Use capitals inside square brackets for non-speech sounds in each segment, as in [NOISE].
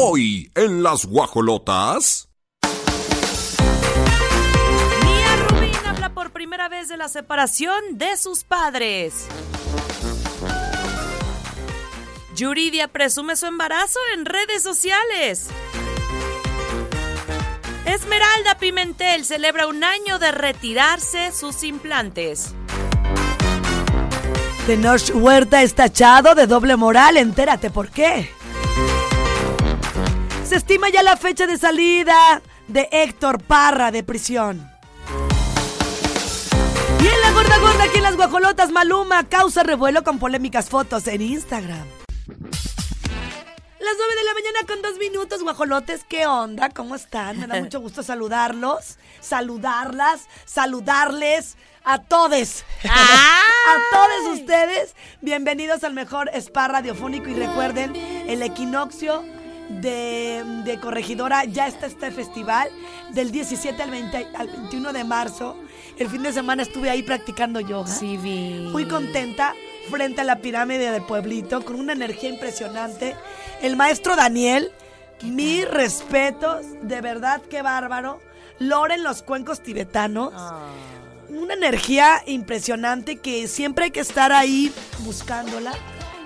Hoy en las guajolotas. Mía Rubín habla por primera vez de la separación de sus padres. Yuridia presume su embarazo en redes sociales. Esmeralda Pimentel celebra un año de retirarse sus implantes. Tenoch Huerta es tachado de doble moral, entérate por qué. Se estima ya la fecha de salida de Héctor Parra de prisión. Y en la gorda gorda aquí en las guajolotas, Maluma causa revuelo con polémicas fotos en Instagram. Las 9 de la mañana con dos minutos, guajolotes, ¿qué onda? ¿Cómo están? Me da [LAUGHS] mucho gusto saludarlos, saludarlas, saludarles a todos. [LAUGHS] a todos ustedes. Bienvenidos al mejor spa radiofónico y recuerden, el equinoccio de, de Corregidora ya está este festival del 17 al, 20 al 21 de marzo. El fin de semana estuve ahí practicando yoga. Sí, vi. Muy contenta frente a la pirámide del pueblito con una energía impresionante. El maestro Daniel, mis respetos, de verdad qué bárbaro. Loren los cuencos tibetanos. Ah. Una energía impresionante que siempre hay que estar ahí buscándola.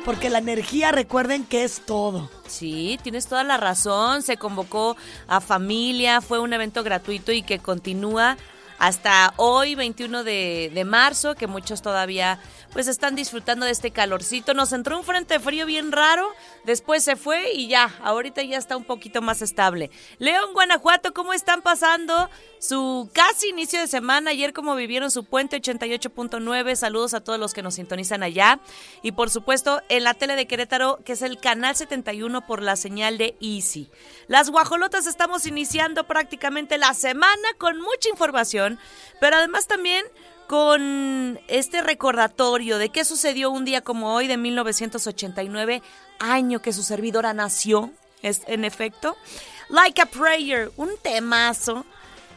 Porque la energía, recuerden que es todo. Sí, tienes toda la razón. Se convocó a familia, fue un evento gratuito y que continúa hasta hoy, 21 de, marzo, que muchos todavía pues están disfrutando de este calorcito. Nos entró un frente frío bien raro, después se fue y ya, ahorita ya está un poquito más estable. León, Guanajuato, ¿cómo están pasando su casi inicio de semana? Ayer, ¿cómo vivieron su puente 88.9? Saludos a todos los que nos sintonizan allá. Y por supuesto, en la tele de Querétaro, que es el canal 71 por la señal de Easy. Las guajolotas estamos iniciando prácticamente la semana con mucha información, pero además también con este recordatorio de qué sucedió un día como hoy de 1989, año que su servidora nació, es en efecto. Like a Prayer, un temazo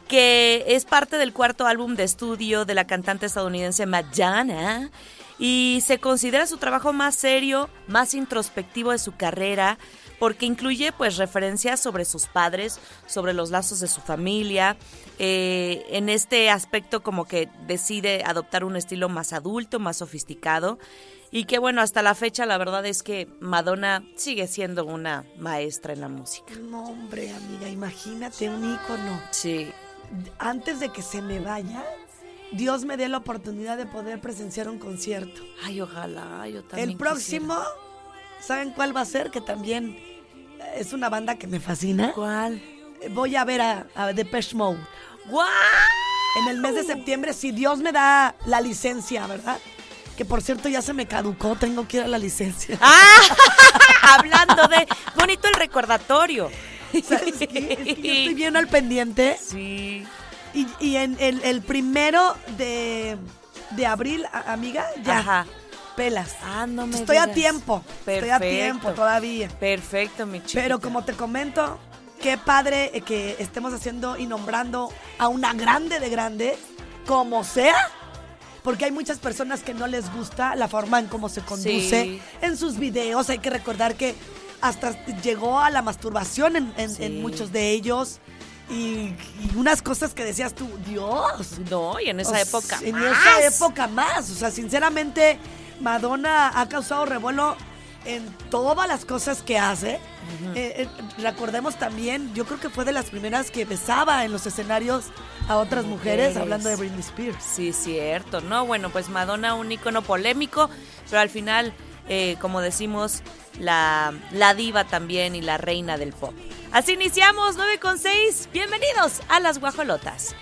que es parte del cuarto álbum de estudio de la cantante estadounidense Madonna y se considera su trabajo más serio, más introspectivo de su carrera porque incluye pues referencias sobre sus padres, sobre los lazos de su familia, eh, en este aspecto como que decide adoptar un estilo más adulto, más sofisticado y que bueno, hasta la fecha la verdad es que Madonna sigue siendo una maestra en la música. No, hombre, amiga, imagínate un ícono. Sí. Antes de que se me vaya, Dios me dé la oportunidad de poder presenciar un concierto. Ay, ojalá, yo también. El próximo, ¿saben cuál va a ser? Que también es una banda que me fascina. ¿Cuál? Voy a ver a, a Depeche Mode. ¡Guau! En el mes de septiembre, si Dios me da la licencia, ¿verdad? Que por cierto ya se me caducó, tengo que ir a la licencia. [LAUGHS] ¡Ah! [LAUGHS] Hablando de. Bonito el recordatorio. [LAUGHS] ¿Sabes qué? Es que yo estoy bien al pendiente. Sí. Y, y en el, el primero de, de abril, amiga, ya. Ajá. Pelas. Ah, no me Estoy a tiempo. Estoy a tiempo Perfecto. todavía. Perfecto, mi chica. Pero como te comento, qué padre que estemos haciendo y nombrando a una grande de grande, como sea. Porque hay muchas personas que no les gusta la forma en cómo se conduce Sí. en sus videos. Hay que recordar que hasta llegó a la masturbación en, en- Sí. en muchos de ellos. Y, y unas cosas que decías tú, Dios. No, y en esa O época. En más. esa época más. O sea, sinceramente, Madonna ha causado revuelo en todas las cosas que hace. Eh, eh, recordemos también, yo creo que fue de las primeras que besaba en los escenarios a otras mujeres, Mujeres. hablando de Britney Spears. Sí, cierto, ¿no? Bueno, pues Madonna, un icono polémico, pero al final, eh, como decimos, la, la diva también y la reina del pop. Así iniciamos 9 con 6. Bienvenidos a las guajolotas.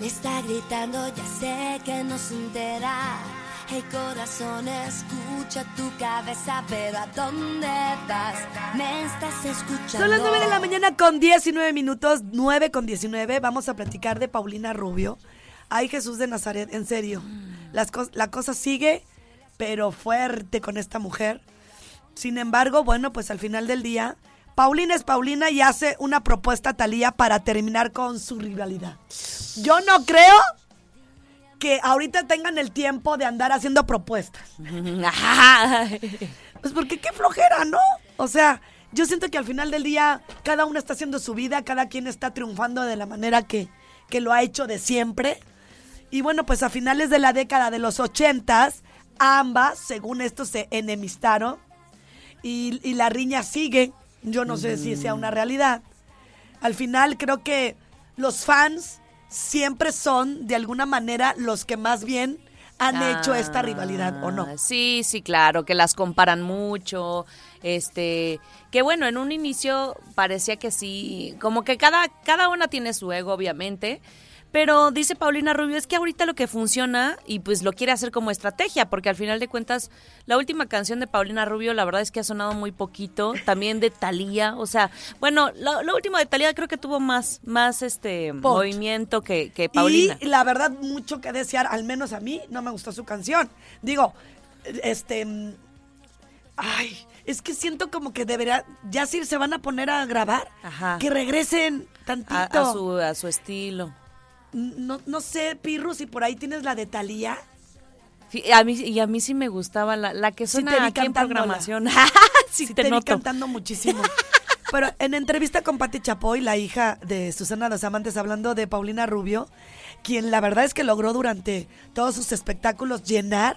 Me está gritando, ya sé que no se entera. Hey corazón, escucha tu cabeza, pero ¿a dónde vas? Me estás escuchando. Son las 9 de la mañana con 19 minutos, 9 con 19. Vamos a platicar de Paulina Rubio. Ay, Jesús de Nazaret, en serio. Las cos- la cosa sigue, pero fuerte con esta mujer. Sin embargo, bueno, pues al final del día, Paulina es Paulina y hace una propuesta a Talía para terminar con su rivalidad. Yo no creo que ahorita tengan el tiempo de andar haciendo propuestas. [LAUGHS] Pues porque qué flojera, ¿no? O sea, yo siento que al final del día cada uno está haciendo su vida, cada quien está triunfando de la manera que, que lo ha hecho de siempre. Y bueno, pues a finales de la década de los ochentas, ambas, según esto, se enemistaron. Y, y la riña sigue. Yo no sé si sea una realidad. Al final creo que los fans siempre son, de alguna manera, los que más bien han hecho esta rivalidad, ¿o no? Ah, Sí, sí, claro, que las comparan mucho, este, que bueno, en un inicio parecía que sí, como que cada, cada una tiene su ego, obviamente, pero dice Paulina Rubio, es que ahorita lo que funciona, y pues lo quiere hacer como estrategia, porque al final de cuentas, la última canción de Paulina Rubio, la verdad es que ha sonado muy poquito, también de Thalía, o sea, bueno, lo, lo último de Thalía creo que tuvo más, más este Pot. movimiento que, que Paulina. Y la verdad, mucho que desear, al menos a mí, no me gustó su canción. Digo, este. Ay, es que siento como que debería. Ya si se van a poner a grabar, Ajá. que regresen tantito. a, a su, a su estilo. No, no sé, Pirru, si por ahí tienes la de Talía. Sí, a mí, y a mí sí me gustaba la, la que Sí suena te aquí en programación. [LAUGHS] sí, Sí, te, te, vi cantando muchísimo. Pero en entrevista con Patti Chapoy, la hija de Susana Los Amantes, hablando de Paulina Rubio, quien la verdad es que logró durante todos sus espectáculos llenar,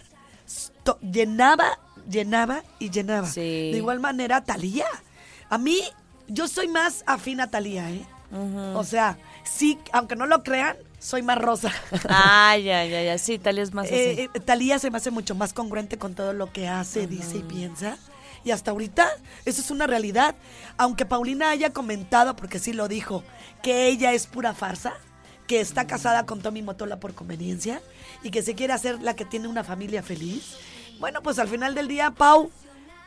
to- llenaba, llenaba y llenaba. Sí. De igual manera, Talía. A mí, yo soy más afín a Talía, ¿eh? O sea, sí, aunque no lo crean, soy más rosa. Ah, ya, ya, ya. Sí, tal es más. Eh, eh, Talía se me hace mucho más congruente con todo lo que hace, dice y piensa. Y hasta ahorita, eso es una realidad. Aunque Paulina haya comentado, porque sí lo dijo, que ella es pura farsa, que está casada con Tommy Motola por conveniencia y que se quiere hacer la que tiene una familia feliz. Bueno, pues al final del día, Pau,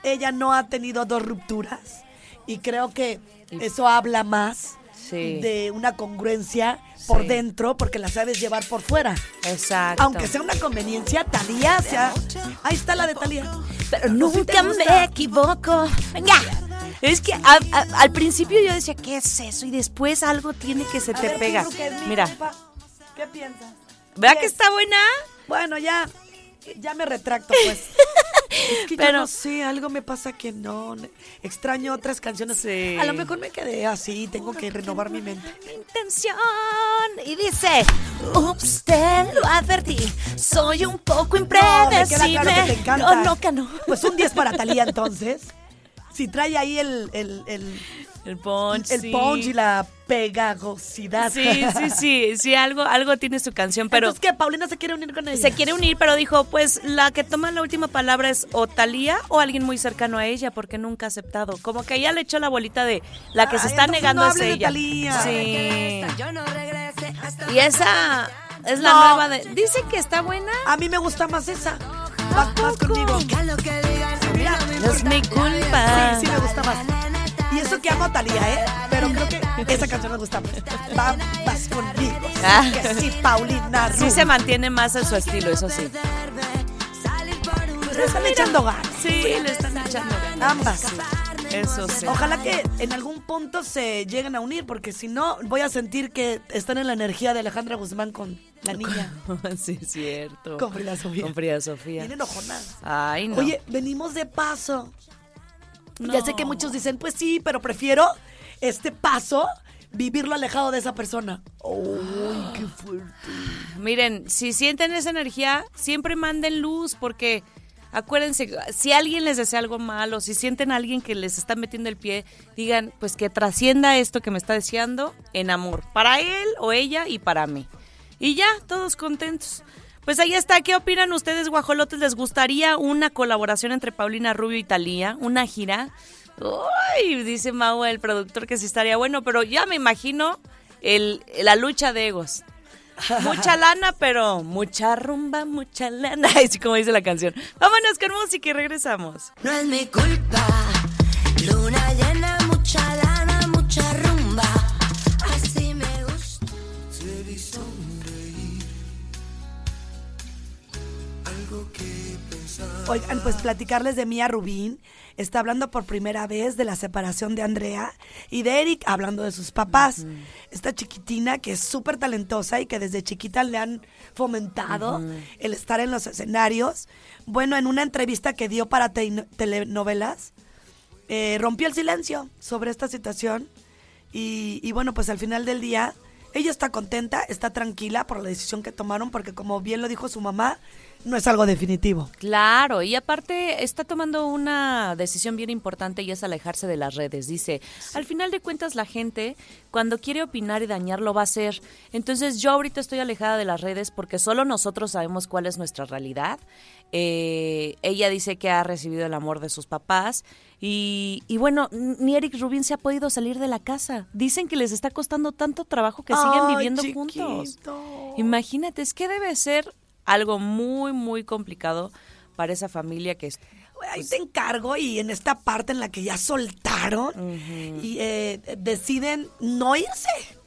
ella no ha tenido dos rupturas y creo que eso habla más Sí. de una congruencia por dentro porque la sabes llevar por fuera. Exacto. Aunque sea una conveniencia, Talía, sea, ahí está la de Talía. Pero ¿Sí te nunca me equivoco. Venga. Es que a- a- al principio yo decía, ¿qué es eso? Y después algo tiene que se A te ver, pega. Mira. ¿Qué piensas? ¿vea ¿Qué que es? está buena? Bueno, ya, ya me retracto, pues. [LAUGHS] es que yo Pero- no sé, algo me pasa que no. Extraño otras canciones. Sí. A lo mejor me quedé así, tengo que renovar mi mente. intención. Y dice, ups, te lo advertí, soy un poco No, me queda impredecible. claro que te encanta. No, no, que no. Pues un 10 para Talía, entonces. Si trae ahí el, el, el, El punch, el sí. punch y la pegajosidad. Sí, sí, sí, sí, algo, algo tiene su canción, pero Entonces, ¿qué? ¿Paulina se quiere unir con ella? se quiere unir, pero dijo, pues la que toma la última palabra es o Talía o alguien muy cercano a ella, porque nunca ha aceptado. Como que ella le echó la bolita de la que se está negando no es ella. Thalía. Sí. Yo no regrese hasta Y esa es la No. nueva de. Dicen que está buena. A mí me gusta más esa. Vas, vas conmigo. Digan lo que digan, Mira, no es mi culpa. Sí, sí me gusta más. Y eso que amo a Talía, ¿eh? Pero creo que esa canción me gusta más. Va, vas conmigo. Sí, Ah. que sí, Paulina Sí se mantiene más en su estilo, eso sí. Pues le están echando ganas. Sí, le están echando ganas. Ambas. Eso sí. Ojalá que en algún punto se lleguen a unir, porque si no, voy a sentir que están en la energía de Alejandra Guzmán con la niña. [LAUGHS] sí, es cierto. Con Frida Sofía. Con Frida Sofía. Vienen enojonadas. Ay, no. Oye, venimos de paso. No. Ya sé que muchos dicen, pues sí, pero prefiero este paso vivirlo alejado de esa persona. ¡Uy, qué fuerte! Miren, si sienten esa energía, siempre manden luz porque acuérdense, si alguien les desea algo malo, si sienten a alguien que les está metiendo el pie, digan, pues que trascienda esto que me está deseando en amor, para él o ella y para mí. Y ya, todos contentos. Pues ahí está, ¿qué opinan ustedes, guajolotes? ¿Les gustaría una colaboración entre Paulina Rubio y Talía? ¿Una gira? Uy, dice Mau, el productor, que sí estaría bueno, pero ya me imagino el, la lucha de egos. Mucha lana, pero mucha rumba, mucha lana. [LAUGHS] Así como dice la canción. Vámonos con música y regresamos. No es mi culpa. Luna llena, mucha lana, mucha rumba. Oigan, pues platicarles de Mía Rubín. Está hablando por primera vez de la separación de Andrea y de Eric, hablando de sus papás. Esta chiquitina que es súper talentosa y que desde chiquita le han fomentado el estar en los escenarios. Bueno, en una entrevista que dio para te- telenovelas, eh, rompió el silencio sobre esta situación. Y, y bueno, pues al final del día, ella está contenta, está tranquila por la decisión que tomaron, porque como bien lo dijo su mamá, no es algo definitivo. Claro, y aparte está tomando una decisión bien importante y es alejarse de las redes. Dice, al final de cuentas la gente cuando quiere opinar y dañar lo va a hacer. Entonces yo ahorita estoy alejada de las redes porque solo nosotros sabemos cuál es nuestra realidad. Eh, ella dice que ha recibido el amor de sus papás y, y bueno, ni Eric Rubin se ha podido salir de la casa. Dicen que les está costando tanto trabajo que siguen viviendo juntos. Imagínate, es que debe ser algo muy, muy complicado para esa familia que es... Ahí te encargo y en esta parte en la que ya soltaron y eh, deciden no irse.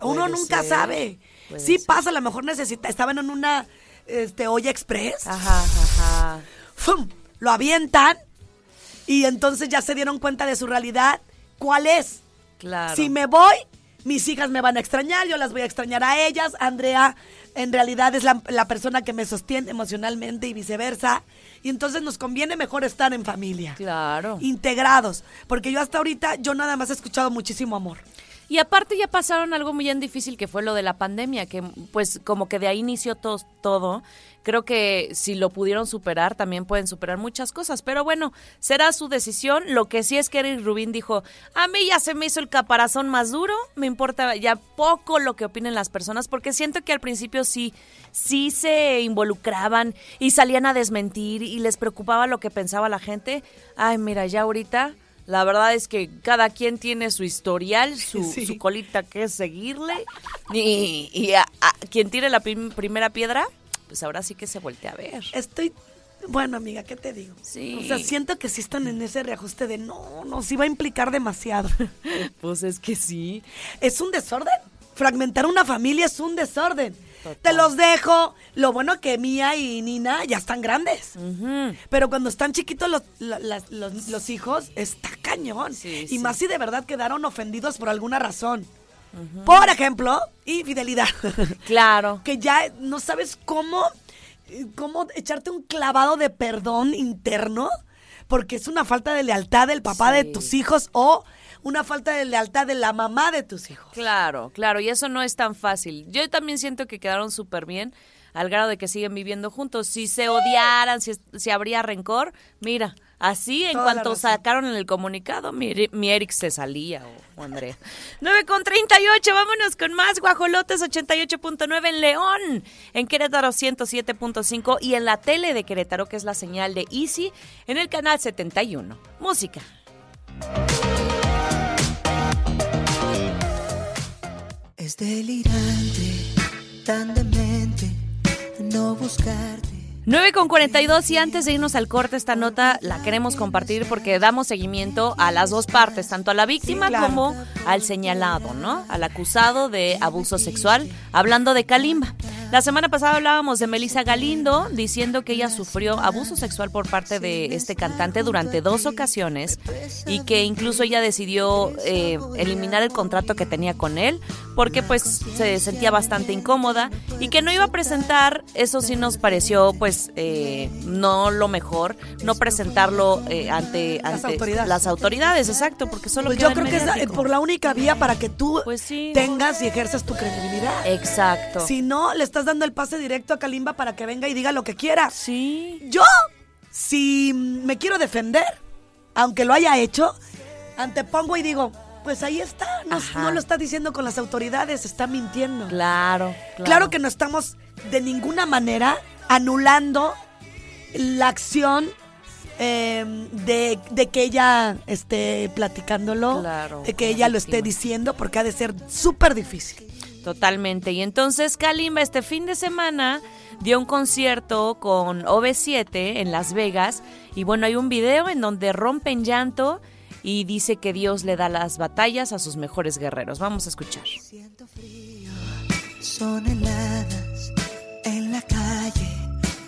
Uno nunca ser, sabe. Sí ser. pasa, a lo mejor necesita, estaban en una este, olla express. Ajá, ajá. ¡fum! Lo avientan y entonces ya se dieron cuenta de su realidad. ¿Cuál es? Claro. Si me voy, mis hijas me van a extrañar, yo las voy a extrañar a ellas. Andrea en realidad es la, la persona que me sostiene emocionalmente y viceversa. Y entonces nos conviene mejor estar en familia. Claro. Integrados. Porque yo hasta ahorita, yo nada más he escuchado muchísimo amor. Y aparte ya pasaron algo muy bien difícil que fue lo de la pandemia, que pues como que de ahí inició to- todo. Creo que si lo pudieron superar, también pueden superar muchas cosas. Pero bueno, será su decisión. Lo que sí es que Eric Rubin dijo, a mí ya se me hizo el caparazón más duro, me importa ya poco lo que opinen las personas, porque siento que al principio sí, sí se involucraban y salían a desmentir y les preocupaba lo que pensaba la gente. Ay, mira, ya ahorita... La verdad es que cada quien tiene su historial, su, [LAUGHS] Sí. su colita que seguirle. Y, y a, a quien tire la prim- primera piedra, pues ahora sí que se voltea a ver. Estoy. Bueno, amiga, ¿qué te digo? Sí. O sea, siento que sí están en ese reajuste de no, no, sí va a implicar demasiado. [LAUGHS] Pues es que sí. es un desorden. Fragmentar una familia es un desorden. Total. Te los dejo. Lo bueno que Mía y Nina ya están grandes. Pero cuando están chiquitos los, los, los hijos, está cañón. Sí, y sí. más si de verdad quedaron ofendidos por alguna razón. Por ejemplo, infidelidad. [LAUGHS] Claro. que ya no sabes cómo, cómo echarte un clavado de perdón interno, porque es una falta de lealtad del papá de tus hijos o una falta de lealtad de la mamá de tus hijos. Claro, claro, y eso no es tan fácil. Yo también siento que quedaron súper bien al grado de que siguen viviendo juntos. Si se odiaran, si, si habría rencor, mira, así en Toda cuanto sacaron en el comunicado, mi, mi Eric se salía o, o Andrea. [LAUGHS] 9 con 38, vámonos con más Guajolotes 88.9 en León, en Querétaro 107.5 y en la tele de Querétaro, que es la señal de Easy, en el canal 71. Música. Es delirante, tan demente, no buscarte. 9 con 42 y antes de irnos al corte esta nota la queremos compartir porque damos seguimiento a las dos partes, tanto a la víctima Sí, claro. como al señalado, ¿no? Al acusado de abuso sexual, hablando de Kalimba. La semana pasada hablábamos de Melissa Galindo diciendo que ella sufrió abuso sexual por parte de este cantante durante dos ocasiones y que incluso ella decidió eh, eliminar el contrato que tenía con él porque pues se sentía bastante incómoda y que no iba a presentar, eso sí nos pareció pues eh, no lo mejor, no presentarlo eh, ante, Las ante autoridades. las autoridades, exacto, porque solo Pues yo creo que es por la única vía para que tú Pues sí. tengas y ejerzas tu credibilidad. Exacto. Si no, le estás dando el pase directo a Kalimba para que venga y diga lo que quiera. Sí. Yo, si me quiero defender, aunque lo haya hecho, antepongo y digo, pues ahí está, no, lo está diciendo con las autoridades, está mintiendo. Claro, claro. Claro que no estamos de ninguna manera anulando la acción eh, de, de que ella esté platicándolo, Claro, de que ella lo esté diciendo, porque ha de ser súper difícil. Totalmente. Y entonces Kalimba este fin de semana dio un concierto con OV7 en Las Vegas. Y bueno, hay un video en donde rompe en llanto y dice que Dios le da las batallas a sus mejores guerreros. Vamos a escuchar. Siento frío, son heladas en la calle,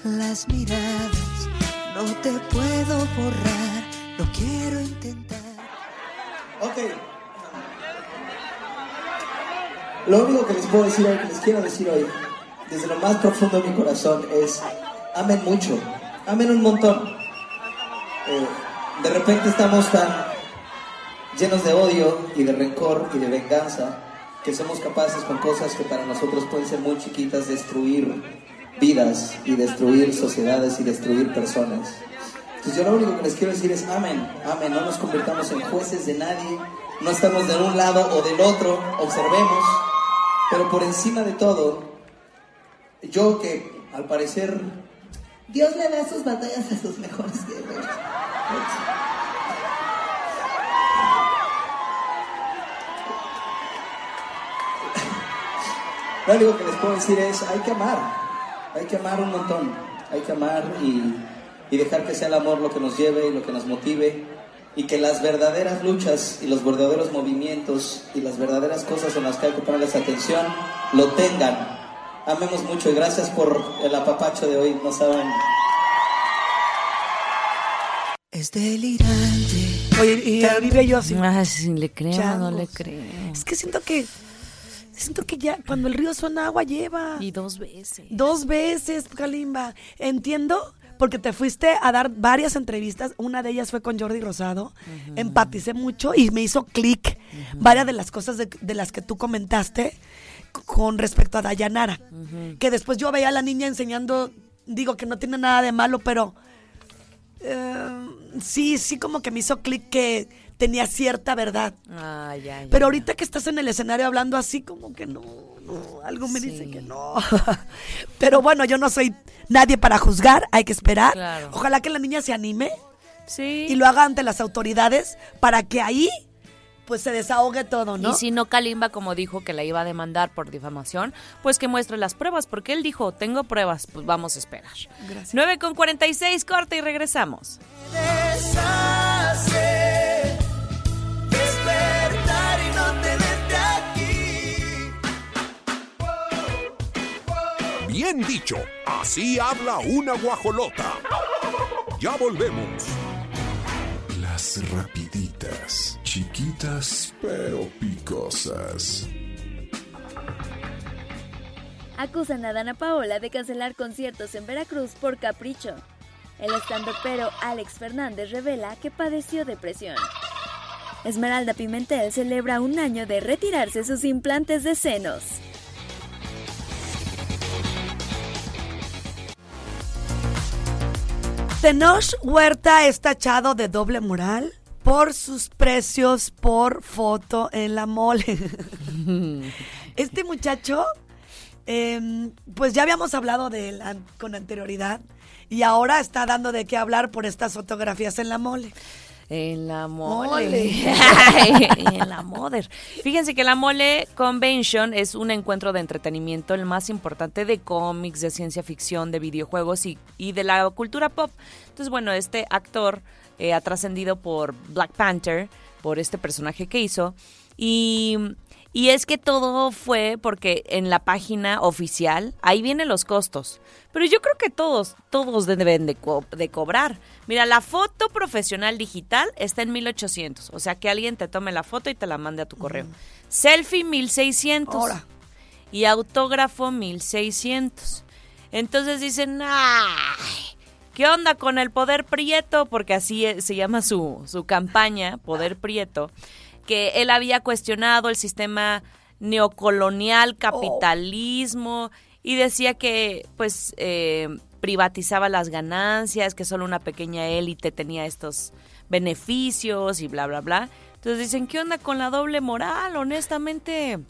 las miradas No te puedo borrar, lo quiero intentar. Ok. Lo único que les puedo decir hoy, que les quiero decir hoy, desde lo más profundo de mi corazón, es amen mucho, amen un montón. Eh, de repente estamos tan llenos de odio y de rencor y de venganza que somos capaces con cosas que para nosotros pueden ser muy chiquitas destruir vidas y destruir sociedades y destruir personas. Entonces yo lo único que les quiero decir es amén, amén, no nos convirtamos en jueces de nadie, no estamos de un lado o del otro, observemos, pero por encima de todo, yo que al parecer Dios le da sus batallas a sus mejores guerreros. Lo único que les puedo decir es, hay que amar, hay que amar un montón, hay que amar y, y dejar que sea el amor lo que nos lleve y lo que nos motive y que las verdaderas luchas y los verdaderos movimientos y las verdaderas cosas en las que hay que ponerles atención lo tengan. Amemos mucho y gracias por el apapacho de hoy, no saben. Es delirante. Oye, y Olivia yo así. Ah, sí, le creo, no le Changos. creo. Es que siento que. Siento que ya cuando el río suena agua lleva. Y dos veces. Dos veces, Kalimba. Entiendo, porque te fuiste a dar varias entrevistas. Una de ellas fue con Jordi Rosado. Empaticé mucho y me hizo clic varias de las cosas de, de las que tú comentaste con respecto a Dayanara. Que después yo veía a la niña enseñando, digo que no tiene nada de malo, pero eh, sí, sí como que me hizo clic que tenía cierta verdad. Pero ahorita que estás en el escenario hablando así, como que no, no, algo me dice que no. [LAUGHS] Pero bueno, yo no soy nadie para juzgar, hay que esperar. Claro. Ojalá que la niña se anime Sí. y lo haga ante las autoridades para que ahí pues se desahogue todo, ¿no? Y si no Kalimba, como dijo que la iba a demandar por difamación, pues que muestre las pruebas, porque él dijo, tengo pruebas, pues vamos a esperar. Gracias. 9 con 46, corte y regresamos. Despertar y no tenerte aquí. Bien dicho, así habla una guajolota. Ya volvemos. Las chiquitas pero picosas. Acusan a Dana Paola de cancelar conciertos en Veracruz por capricho. El estandopero Alex Fernández revela que padeció depresión. Esmeralda Pimentel celebra un año de retirarse sus implantes de senos. Tenoch Huerta es tachado de doble moral por sus precios por foto en la mole. [LAUGHS] este muchacho, em, pues ya habíamos hablado de él an- con anterioridad y ahora está dando de qué hablar por estas fotografías en la mole. En la mole. Mole. [LAUGHS] [LAUGHS] en la mother. Fíjense que la Mole Convention es un encuentro de entretenimiento, el más importante de cómics, de ciencia ficción, de videojuegos y, y de la cultura pop. Entonces, bueno, este actor eh, ha trascendido por Black Panther, por este personaje que hizo. Y, y es que todo fue porque en la página oficial, ahí vienen los costos. Pero yo creo que todos, todos deben de, co- de cobrar. Mira, la foto profesional digital está en 1800. O sea, que alguien te tome la foto y te la mande a tu correo. Selfie 1600. Ahora. Y autógrafo 1600. Entonces dicen, ¡ay! ¿Qué onda con el poder prieto? Porque así eh, se llama su, su campaña, Poder Prieto, que él había cuestionado el sistema neocolonial, capitalismo, y decía que pues eh, privatizaba las ganancias, que solo una pequeña élite tenía estos beneficios y bla, bla, bla. Entonces dicen, ¿qué onda con la doble moral? Honestamente...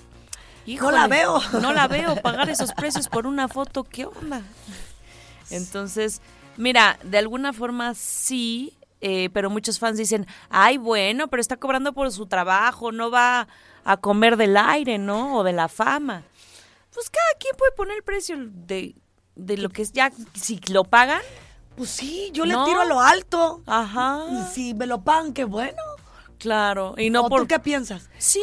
No la veo. No la veo. [LAUGHS] Pagar esos precios por una foto, ¿qué onda? Entonces, mira, de alguna forma sí, eh, pero muchos fans dicen, ay, bueno, pero está cobrando por su trabajo, no va a comer del aire, ¿no? O de la fama. Pues cada quien puede poner el precio de, de lo que es ya, si lo pagan, Pues sí, yo le tiro a lo alto. ajá, Y si me lo pagan, qué bueno. claro. Y no ¿O por... tú qué piensas? Sí,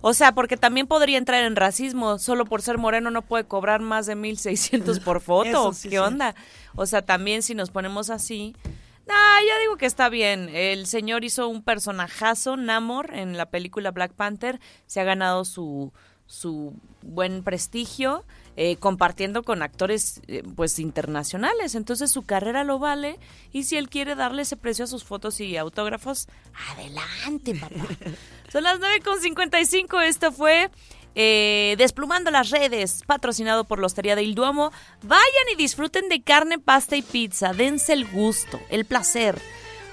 O sea, porque también podría entrar en racismo. Solo por ser moreno no puede cobrar más de 1600 por foto. Eso sí, ¿Qué sí. onda? O sea, también si nos ponemos así. No, yo digo que está bien. El señor hizo un personajazo, Namor, en la película Black Panther. Se ha ganado su, su buen prestigio. eh, compartiendo con actores eh, pues internacionales entonces su carrera lo vale y si él quiere darle ese precio a sus fotos y autógrafos adelante papá [LAUGHS] son las 9.55 esto fue eh, Desplumando las redes, patrocinado por la Hostería del Duomo. Vayan y disfruten de carne, pasta y pizza. Dense el gusto, el placer,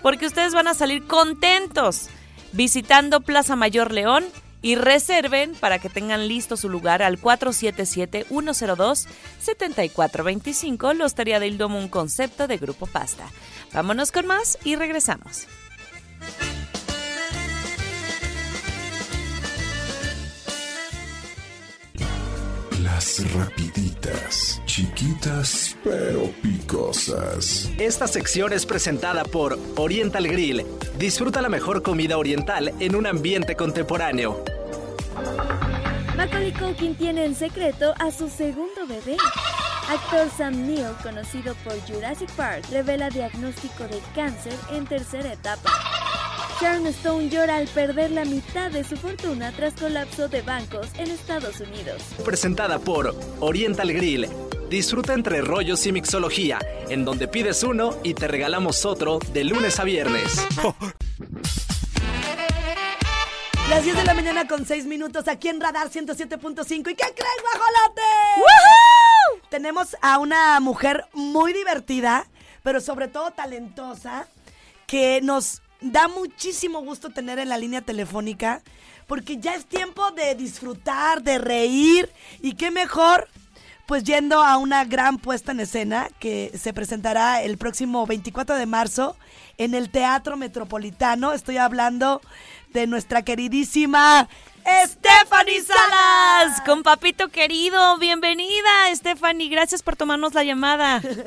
porque ustedes van a salir contentos visitando Plaza Mayor León y reserven para que tengan listo su lugar al 477-102-7425. La Hostería del Duomo, un concepto de Grupo Pasta. Vámonos con más y regresamos. Las rapiditas, chiquitas pero picosas. Esta sección es presentada por Oriental Grill. Disfruta la mejor comida oriental en un ambiente contemporáneo. Macaulay Culkin tiene en secreto a su segundo bebé. Actor Sam Neill, conocido por Jurassic Park, revela diagnóstico de cáncer en tercera etapa. Sharon Stone llora al perder la mitad de su fortuna tras colapso de bancos en Estados Unidos. Presentada por Oriental Grill. Disfruta entre rollos y mixología, en donde pides uno y te regalamos otro de lunes a viernes. Las 10 de la mañana con 6 minutos aquí en Radar 107.5. ¿Y qué crees, guajolote? Tenemos a una mujer muy divertida, pero sobre todo talentosa, que nos da muchísimo gusto tener en la línea telefónica, porque ya es tiempo de disfrutar, de reír, y qué mejor pues yendo a una gran puesta en escena que se presentará el próximo 24 de marzo en el Teatro Metropolitano. Estoy hablando de nuestra queridísima Stephanie Salas. Con papito querido, bienvenida Stephanie, gracias por tomarnos la llamada. [LAUGHS] ¿Cómo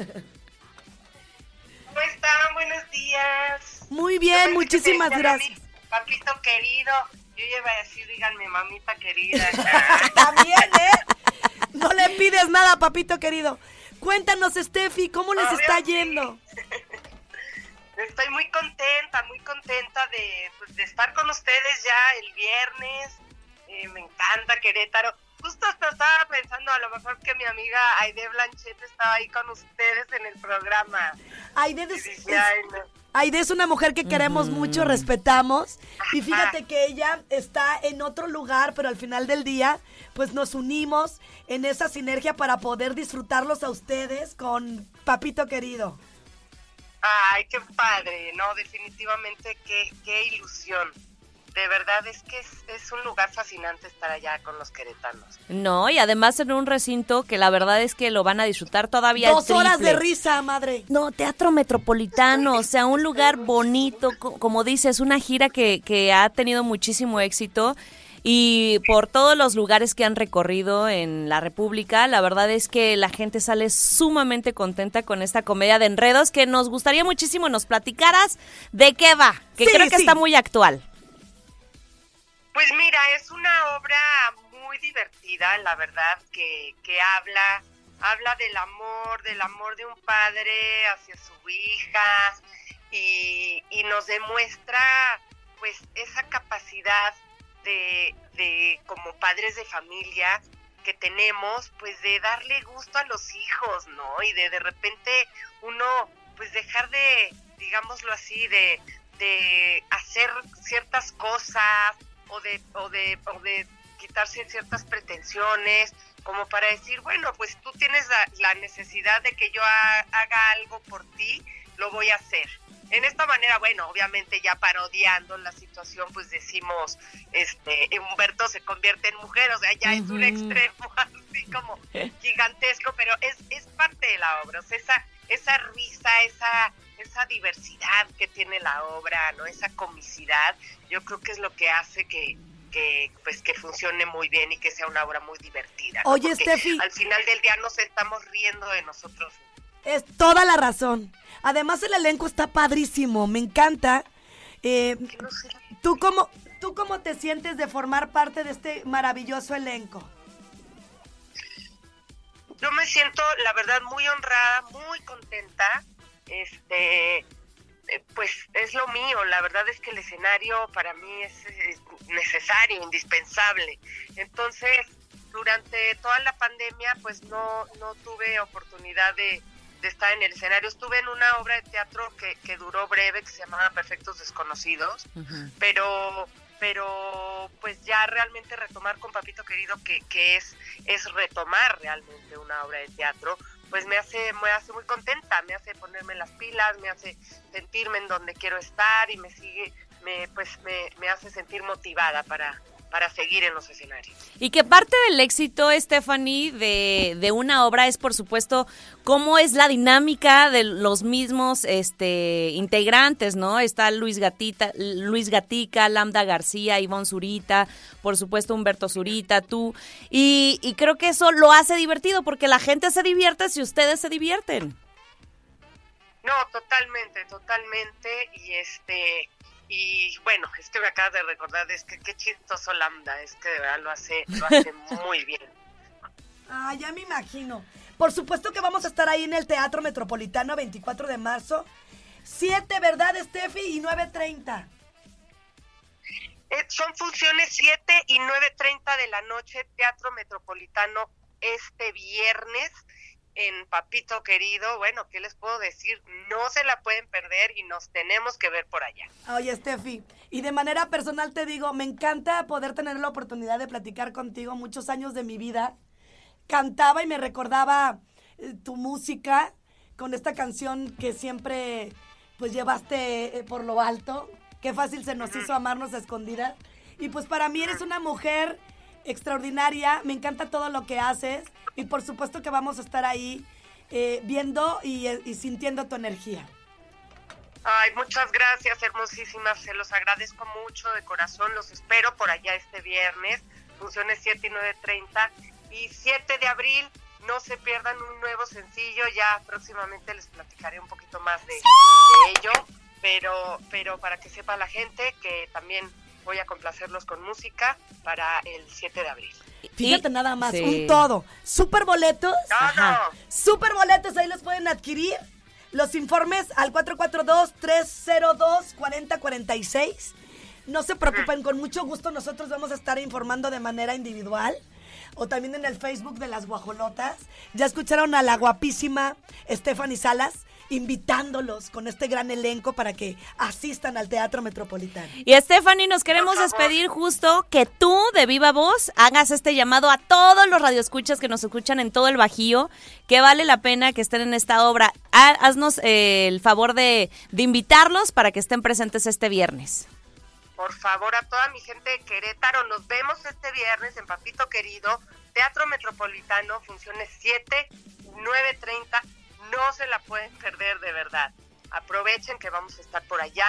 están? Buenos días. Muy bien, que muchísimas gracias. Papito querido. Yo ya iba a decir, díganme, mamita querida. [LAUGHS] También, ¿eh? No le pides nada, papito querido. Cuéntanos, Steffi, ¿cómo les Obvio, está yendo? [LAUGHS] Estoy muy contenta, muy contenta de, pues, de estar con ustedes ya el viernes. Eh, me encanta Querétaro. Justo hasta estaba pensando, a lo mejor que mi amiga Aide Blanchet estaba ahí con ustedes en el programa. Aide dije, "Ay, no". Aide es una mujer que queremos mucho, respetamos. Y fíjate que ella está en otro lugar, pero al final del día, pues nos unimos en esa sinergia para poder disfrutarlos a ustedes con Papito querido. Ay, qué padre, no, definitivamente qué, qué ilusión. De verdad es que es, es un lugar fascinante estar allá con los queretanos. No, y además en un recinto que la verdad es que lo van a disfrutar todavía Dos horas de risa, madre. No, teatro metropolitano, o sea, un lugar bonito, co- como dices, una gira que, que ha tenido muchísimo éxito y por todos los lugares que han recorrido en la República, la verdad es que la gente sale sumamente contenta con esta comedia de enredos que nos gustaría muchísimo nos platicaras de qué va, que Sí, creo que sí. está muy actual. Pues mira, es una obra muy divertida, la verdad, que, que habla, habla del amor, del amor de un padre hacia su hija y, nos demuestra pues esa capacidad de, de como padres de familia que tenemos, pues de darle gusto a los hijos, ¿no? Y de de repente uno, pues dejar de, digámoslo así, de, de hacer ciertas cosas o de, o de, o de quitarse ciertas pretensiones, como para decir, bueno, pues tú tienes la, la necesidad de que yo ha- haga algo por ti, lo voy a hacer. En esta manera, bueno, obviamente ya parodiando la situación, pues decimos, este, Humberto se convierte en mujer, o sea, ya es un extremo [LAUGHS] así como [LAUGHS] gigantesco, pero es, es parte de la obra, o sea, esa, esa risa, esa, esa diversidad que tiene la obra, ¿no? Esa comicidad, yo creo que es lo que hace que, que pues que funcione muy bien y que sea una obra muy divertida. ¿no? Oye, Porque Steffi. Al final del día nos estamos riendo de nosotros. Es toda la razón. Además, el elenco está padrísimo, me encanta. Eh, tú como... ¿tú cómo te sientes de formar parte de este maravilloso elenco? Yo me siento, la verdad, muy honrada, muy contenta. Este, eh, pues es lo mío. La verdad es que el escenario para mí es, es necesario, indispensable. Entonces, durante toda la pandemia, pues no, no tuve oportunidad de, de estar en el escenario. Estuve en una obra de teatro que, que duró breve, que se llamaba Perfectos Desconocidos, pero pero pues ya realmente retomar con Papito Querido, que, que es, es retomar realmente una obra de teatro, pues me hace, me hace muy contenta, me hace ponerme las pilas, me hace sentirme en donde quiero estar y me sigue, me, pues me, me hace sentir motivada para, para seguir en los escenarios. Y que parte del éxito, Stephanie, de, de una obra es, por supuesto, cómo es la dinámica de los mismos este, integrantes, ¿no? Está Luis Gatita, Luis Gatica, Lambda García, Ivonne Zurita, por supuesto Humberto Zurita, tú. Y, y creo que eso lo hace divertido porque la gente se divierte si ustedes se divierten. No, totalmente, totalmente. Y este, y bueno, es que me acabas de recordar, es que qué chistoso Lambda, es que de verdad lo hace, lo hace [LAUGHS] muy bien. Ah, ya me imagino. Por supuesto que vamos a estar ahí en el Teatro Metropolitano 24 de marzo. 7, ¿verdad, Steffi? Y 9.30. Eh, son funciones 7 y 9.30 de la noche, Teatro Metropolitano, este viernes en Papito Querido. Bueno, ¿qué les puedo decir? No se la pueden perder y nos tenemos que ver por allá. Oye, Steffi, y de manera personal te digo, me encanta poder tener la oportunidad de platicar contigo muchos años de mi vida. Cantaba y me recordaba eh, tu música con esta canción que siempre pues llevaste eh, por lo alto. Qué fácil se nos hizo amarnos a escondidas. Y pues para mí eres una mujer extraordinaria, me encanta todo lo que haces y por supuesto que vamos a estar ahí eh, viendo y, eh, sintiendo tu energía. Ay, muchas gracias, hermosísimas. Se los agradezco mucho de corazón. Los espero por allá este viernes. Funciones 7 y 9.30. Y 7 de abril, no se pierdan un nuevo sencillo. Ya próximamente les platicaré un poquito más de, de ello. Pero, pero para que sepa la gente que también voy a complacerlos con música para el 7 de abril. Fíjate nada más, Sí. un todo. Super boletos. Todo. Super boletos, ahí los pueden adquirir. Los informes al 442-302-4046. No se preocupen, con mucho gusto nosotros vamos a estar informando de manera individual o también en el Facebook de las guajolotas. Ya escucharon a la guapísima Stephanie Salas invitándolos con este gran elenco para que asistan al Teatro Metropolitano. Y Stephanie, nos queremos despedir justo que tú, de viva voz, hagas este llamado a todos los radioescuchas que nos escuchan en todo el Bajío, que vale la pena que estén en esta obra. Ha- Haznos eh, el favor de, de invitarlos para que estén presentes este viernes. Por favor, a toda mi gente de Querétaro, nos vemos este viernes en Papito Querido, Teatro Metropolitano, funciones 7, 9.30. No se la pueden perder, de verdad. Aprovechen que vamos a estar por allá.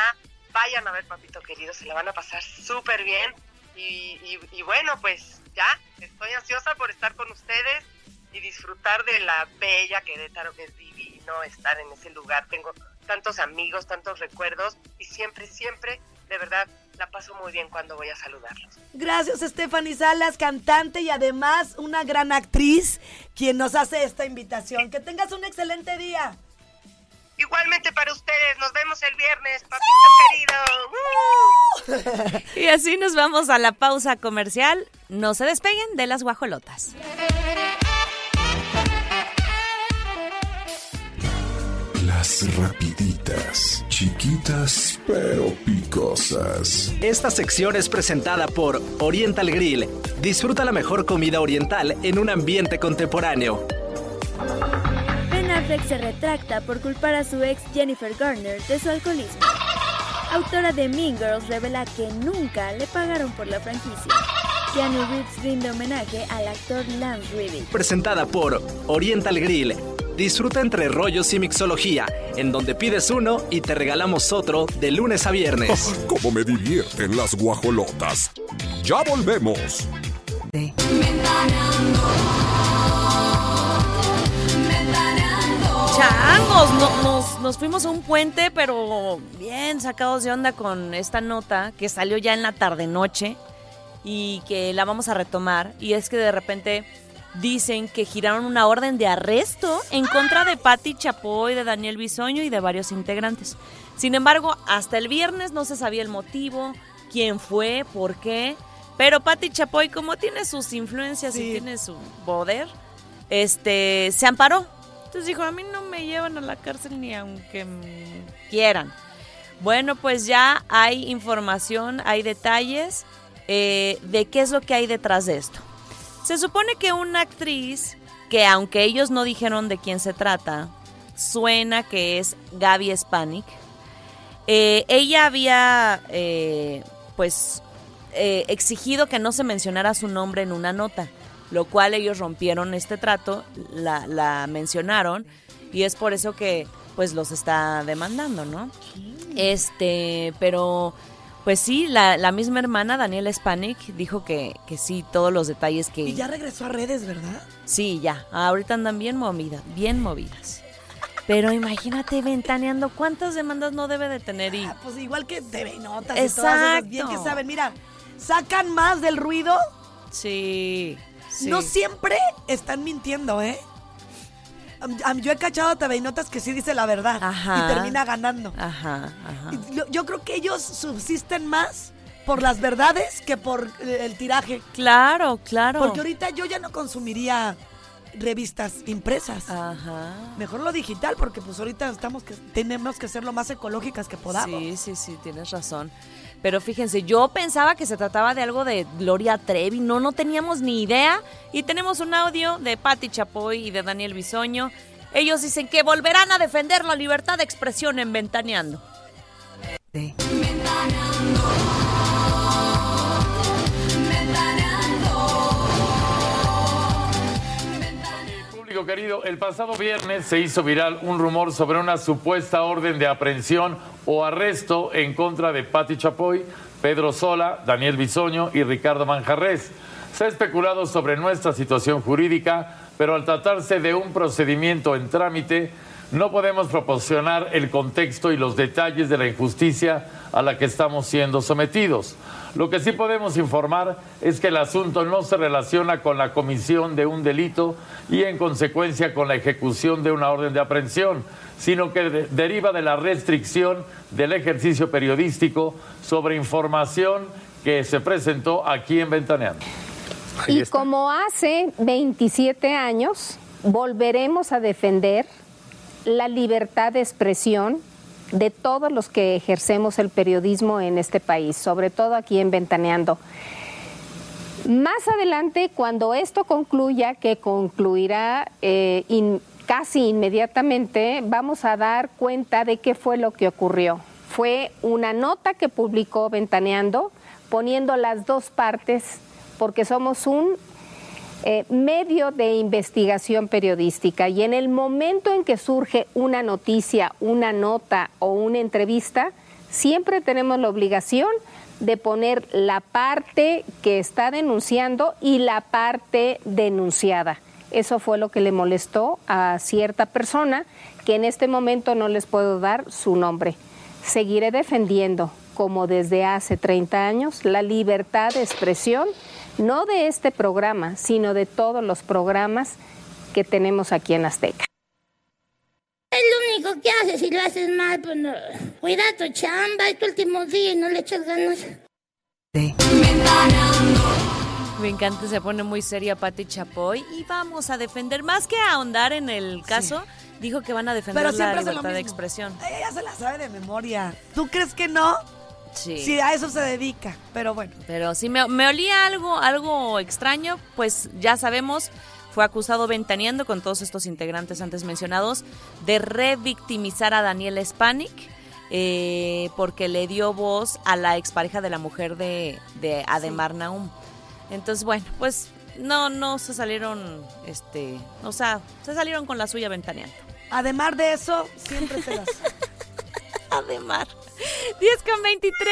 Vayan a ver Papito Querido, se la van a pasar súper bien. Y, bueno, pues ya, estoy ansiosa por estar con ustedes y disfrutar de la bella Querétaro, que es divino estar en ese lugar. Tengo tantos amigos, tantos recuerdos y siempre, siempre, de verdad, la paso muy bien cuando voy a saludarlos. Gracias, Stephanie Salas, cantante y además una gran actriz, quien nos hace esta invitación. Que tengas un excelente día. Igualmente para ustedes, nos vemos el viernes, papito querido. ¡Uh! Y así nos vamos a la pausa comercial. No se despeguen de las guajolotas. Las rapiditas, chiquitas pero Esta sección es presentada por Oriental Grill. Disfruta la mejor comida oriental en un ambiente contemporáneo. Ben Affleck se retracta por culpar a su ex Jennifer Garner de su alcoholismo. Autora de Mean Girls revela que nunca le pagaron por la franquicia. Keanu Reeves rinde homenaje al actor Lance Reddick. Presentada por Oriental Grill. Disfruta entre rollos y mixología, en donde pides uno y te regalamos otro de lunes a viernes. Cómo me divierten las guajolotas. Ya volvemos. Changos, no- nos, nos fuimos a un puente, pero bien sacados de onda con esta nota que salió ya en la tarde-noche y que la vamos a retomar. Y es que de repente dicen que giraron una orden de arresto en contra de Patti Chapoy, de Daniel Bisoño y de varios integrantes. Sin embargo, hasta el viernes no se sabía el motivo, quién fue, por qué. Pero Patti Chapoy, como tiene sus influencias Sí. y tiene su poder, este, se amparó. Entonces dijo, a mí no me llevan a la cárcel ni aunque quieran. Bueno, pues ya hay información, hay detalles eh, de qué es lo que hay detrás de esto. Se supone que una actriz, que aunque ellos no dijeron de quién se trata, suena que es Gaby Spanik. Eh, ella había, eh, pues, eh, exigido que no se mencionara su nombre en una nota, lo cual ellos rompieron este trato, la, la mencionaron y es por eso que, pues, los está demandando, ¿no? Este, pero, pues sí, la, la misma hermana, Daniela Spanik, dijo que, que sí, todos los detalles que... Y ya regresó a redes, ¿verdad? Sí, ya. Ahorita andan bien movidas, bien movidas. Pero imagínate ventaneando cuántas demandas no debe de tener y Ah, pues igual que TV Notas y todas esas bien que Exacto. saben. Mira, sacan más del ruido. sí, sí. No siempre están mintiendo, ¿eh? Yo he cachado a TV Notas que sí dice la verdad Ajá. y termina ganando. Ajá, ajá. Yo, yo creo que ellos subsisten más por las verdades que por eh, el tiraje. Claro, claro. Porque ahorita yo ya no consumiría revistas impresas. Ajá. Mejor lo digital, porque pues ahorita estamos que tenemos que ser lo más ecológicas que podamos. Sí, sí, sí, tienes razón. Pero fíjense, yo pensaba que se trataba de algo de Gloria Trevi, no, no teníamos ni idea. Y tenemos un audio de Patti Chapoy y de Daniel Bisoño. Ellos dicen que volverán a defender la libertad de expresión en Ventaneando. Querido, el pasado viernes se hizo viral un rumor sobre una supuesta orden de aprehensión o arresto en contra de Patti Chapoy, Pedro Sola, Daniel Bisoño y Ricardo Manjarres. Se ha especulado sobre nuestra situación jurídica, pero al tratarse de un procedimiento en trámite, no podemos proporcionar el contexto y los detalles de la injusticia a la que estamos siendo sometidos. Lo que sí podemos informar es que el asunto no se relaciona con la comisión de un delito y en consecuencia con la ejecución de una orden de aprehensión, sino que de- deriva de la restricción del ejercicio periodístico sobre información que se presentó aquí en Ventaneando. Y como hace 27 años, volveremos a defender la libertad de expresión de todos los que ejercemos el periodismo en este país, sobre todo aquí en Ventaneando. Más adelante, cuando esto concluya, que concluirá eh, casi inmediatamente, vamos a dar cuenta de qué fue lo que ocurrió. Fue una nota que publicó Ventaneando poniendo las dos partes, porque somos un eh, medio de investigación periodística y en el momento en que surge una noticia, una nota o una entrevista, siempre tenemos la obligación de poner la parte que está denunciando y la parte denunciada. Eso fue lo que le molestó a cierta persona que en este momento no les puedo dar su nombre. Seguiré defendiendo, como desde hace 30 años, la libertad de expresión no de este programa, sino de todos los programas que tenemos aquí en Azteca. Es lo único que haces si lo haces mal, pues no. Cuida tu chamba, es tu último día y no le echas ganas. Me encanta, se pone muy seria Patti Chapoy y vamos a defender, más que ahondar en el caso, dijo que van a defender Pero la siempre hace lo libertad de expresión. Ella se la sabe de memoria. ¿Tú crees que no? Sí. A eso se dedica. Pero bueno. Pero si me, me olía algo, algo extraño, pues ya sabemos, fue acusado ventaneando con todos estos integrantes antes mencionados de revictimizar a Daniel Spanik eh, porque le dio voz a la expareja de la mujer de, de Ademar Naum. Entonces, bueno, pues no, no se salieron, este, o sea, se salieron con la suya ventaneando. Además de eso, siempre se las. [LAUGHS] [LAUGHS] Ademar. 10 con 23.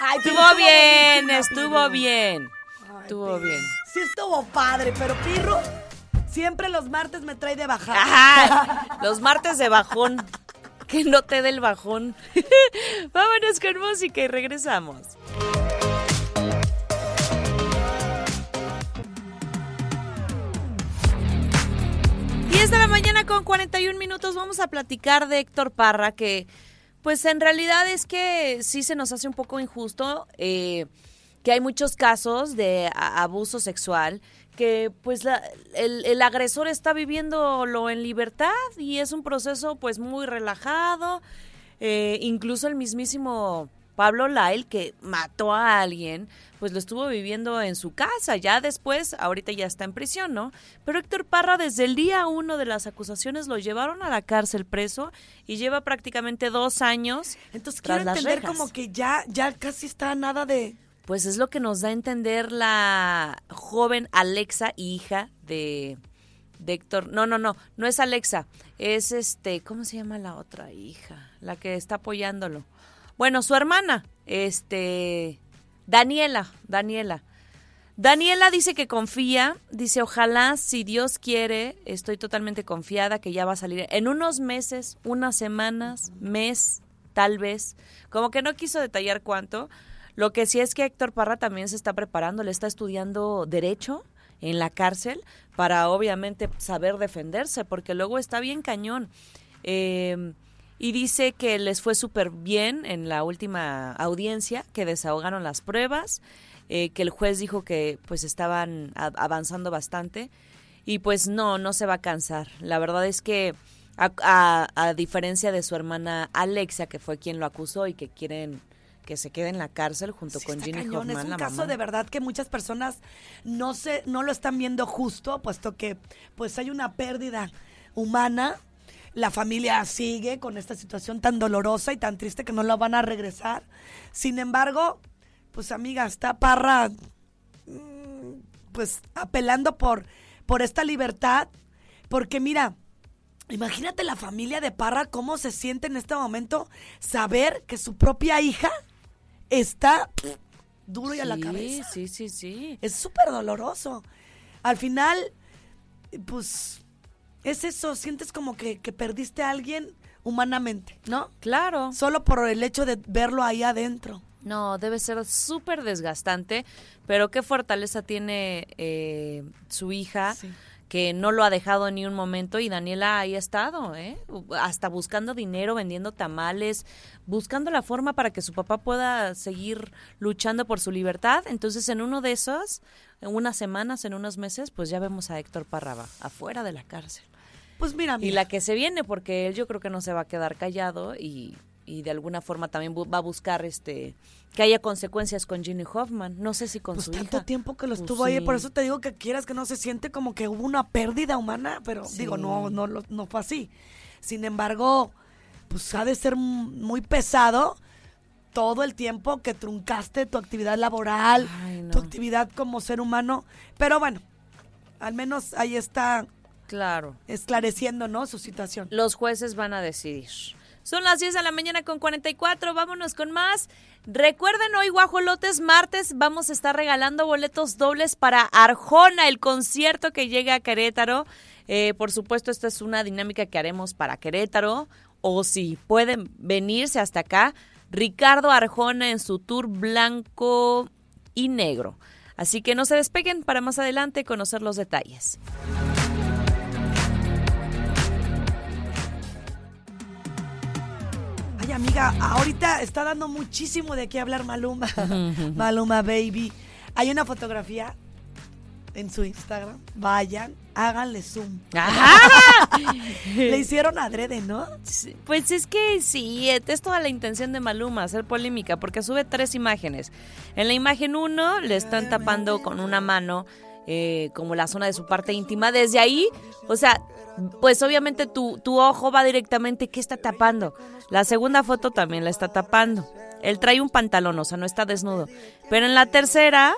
Ay, pero estuvo bien, estuvo bien. Ay, Estuvo Pirro. bien. Sí estuvo padre, pero Pirro Siempre los martes me trae de bajada. Ajá, los martes de bajón. [LAUGHS] Que no te dé el bajón. [LAUGHS] Vámonos con música y regresamos. 10 de la mañana con 41 minutos vamos a platicar de Héctor Parra, que pues en realidad es que sí se nos hace un poco injusto, eh, que hay muchos casos de abuso sexual, que pues la- el, el agresor está viviéndolo en libertad y es un proceso pues muy relajado, eh, incluso el mismísimo Pablo Lyle, que mató a alguien, pues lo estuvo viviendo en su casa. Ya después, ahorita ya está en prisión, ¿no? Pero Héctor Parra, desde el día uno de las acusaciones, lo llevaron a la cárcel preso y lleva prácticamente dos años. Entonces tras quiero entender como que ya, ya casi está nada de... Pues es lo que nos da a entender la joven Alexa, hija de, de Héctor. No, no, no, no es Alexa. Es este, ¿cómo se llama la otra hija? La que está apoyándolo. Bueno, su hermana, este, Daniela, Daniela. Daniela dice que confía, dice, ojalá, si Dios quiere, estoy totalmente confiada que ya va a salir en unos meses, unas semanas, mes, tal vez. Como que no quiso detallar cuánto. Lo que sí es que Héctor Parra también se está preparando, le está estudiando derecho en la cárcel para obviamente saber defenderse, porque luego está bien cañón. Eh, y dice que les fue súper bien en la última audiencia, que desahogaron las pruebas, eh, que el juez dijo que pues estaban avanzando bastante y pues no, no se va a cansar. La verdad es que a, a- a diferencia de su hermana Alexa, que fue quien lo acusó y que quieren que se quede en la cárcel junto con Ginny cañón, es un la caso mamá. de verdad que muchas personas no se, no lo están viendo justo, puesto que pues hay una pérdida humana. La familia sigue con esta situación tan dolorosa y tan triste que no la van a regresar. Sin embargo, pues amiga, está Parra mm, pues apelando por, por esta libertad. Porque mira, imagínate la familia de Parra, cómo se siente en este momento saber que su propia hija está pff, duro y a la cabeza. Sí, sí, sí. Es súper doloroso. Al final, pues, es eso, sientes como que, que perdiste a alguien humanamente, ¿no? Claro. Solo por el hecho de verlo ahí adentro. No, debe ser súper desgastante, pero qué fortaleza tiene eh, su hija, que no lo ha dejado ni un momento y Daniela ahí ha estado, ¿eh? hasta buscando dinero, vendiendo tamales, buscando la forma para que su papá pueda seguir luchando por su libertad. Entonces, en uno de esos, en unas semanas, en unos meses, pues ya vemos a Héctor Parraba afuera de la cárcel. Pues mira, Y la que se viene, porque él yo creo que no se va a quedar callado y, y de alguna forma también va a buscar este que haya consecuencias con Ginny Hoffman. No sé si con Pues su tanto hija. tiempo que lo Pues estuvo ahí, sí. por eso te digo que quieras que no se siente como que hubo una pérdida humana, pero Sí. digo, no, no, no fue así. Sin embargo, pues ha de ser muy pesado todo el tiempo que truncaste tu actividad laboral, tu actividad como ser humano, pero bueno, al menos ahí está Claro. esclareciendo, ¿no? Su situación. Los jueces van a decidir. Son las 10 de la mañana con 44, vámonos con más. Recuerden hoy Guajolotes martes vamos a estar regalando boletos dobles para Arjona, el concierto que llega a Querétaro. Eh, por supuesto, esta es una dinámica que haremos para Querétaro. O si pueden venirse hasta acá, Ricardo Arjona en su tour blanco y negro. Así que no se despeguen para más adelante conocer los detalles. Ay, amiga, ahorita está dando muchísimo de qué hablar Maluma. [LAUGHS] Maluma Baby. Hay una fotografía en su Instagram. Vayan, háganle zoom. [LAUGHS] Le hicieron adrede, ¿no? Pues es que sí, es toda la intención de Maluma, hacer polémica, porque sube tres imágenes. En la imagen uno le están tapando con una mano eh, como la zona de su parte íntima. Desde ahí, o sea, pues obviamente tu, tu ojo va directamente, ¿qué está tapando? La segunda foto también la está tapando. Él trae un pantalón, o sea, no está desnudo. Pero en la tercera,